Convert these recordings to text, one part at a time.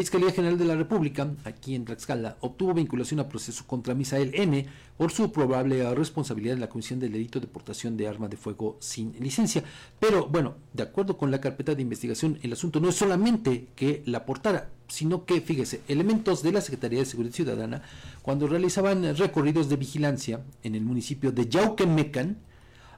Fiscalía General de la República, aquí en Tlaxcala, obtuvo vinculación a proceso contra Misael N. por su probable responsabilidad en la comisión del delito de portación de arma de fuego sin licencia. Pero bueno, de acuerdo con la carpeta de investigación, el asunto no es solamente que la portara, sino que, fíjese, elementos de la Secretaría de Seguridad Ciudadana, cuando realizaban recorridos de vigilancia en el municipio de Yauquemecan,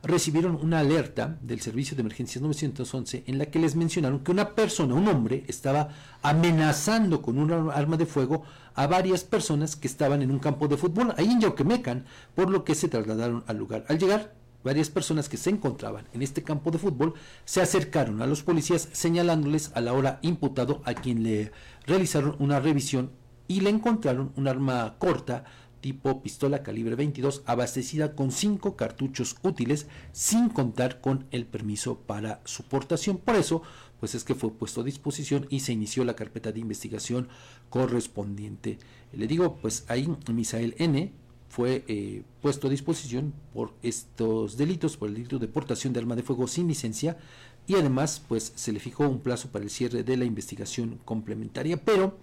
recibieron una alerta del Servicio de Emergencias 911 en la que les mencionaron que una persona, un hombre, estaba amenazando con un arma de fuego a varias personas que estaban en un campo de fútbol ahí en Yauquemecan, por lo que se trasladaron al lugar. Al llegar, varias personas que se encontraban en este campo de fútbol se acercaron a los policías señalándoles a la hora imputado a quien le realizaron una revisión y le encontraron un arma corta tipo pistola calibre 22 abastecida con cinco cartuchos útiles sin contar con el permiso para su portación. Por eso, pues es que fue puesto a disposición y se inició la carpeta de investigación correspondiente. Le digo, pues ahí Misael N fue eh, puesto a disposición por estos delitos, por el delito de portación de arma de fuego sin licencia y además pues se le fijó un plazo para el cierre de la investigación complementaria, pero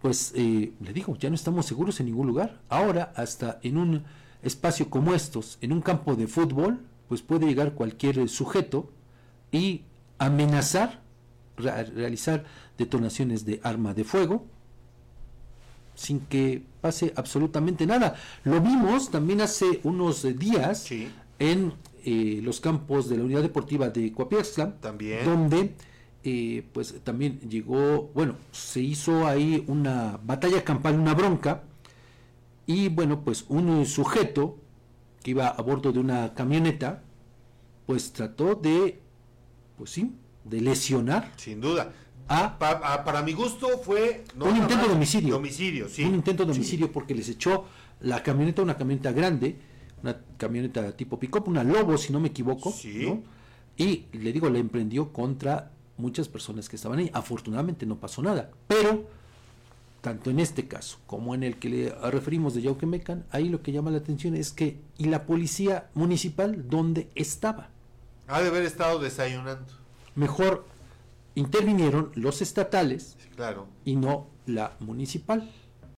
pues eh, le digo, ya no estamos seguros en ningún lugar. Ahora, hasta en un espacio como estos, en un campo de fútbol, pues puede llegar cualquier sujeto y amenazar, realizar detonaciones de arma de fuego, sin que pase absolutamente nada. Lo vimos también hace unos días en eh, los campos de la unidad deportiva de Coapiaxtla, también. donde eh, pues también llegó, bueno, se hizo ahí una batalla campal, una bronca, y bueno, pues un sujeto que iba a bordo de una camioneta, pues trató de, pues sí, de lesionar. Sin duda. A, para mi gusto fue un intento de homicidio. homicidio sí. Un intento de homicidio porque les echó la camioneta, una camioneta grande, una camioneta tipo pick una Lobo, si no me equivoco, sí. y le digo, le emprendió contra muchas personas que estaban ahí. Afortunadamente no pasó nada, pero tanto en este caso como en el que le referimos de Yauquemecan, ahí lo que llama la atención es que, ¿y la policía municipal dónde estaba? Ha de haber estado desayunando. Mejor intervinieron los estatales claro. y no la municipal.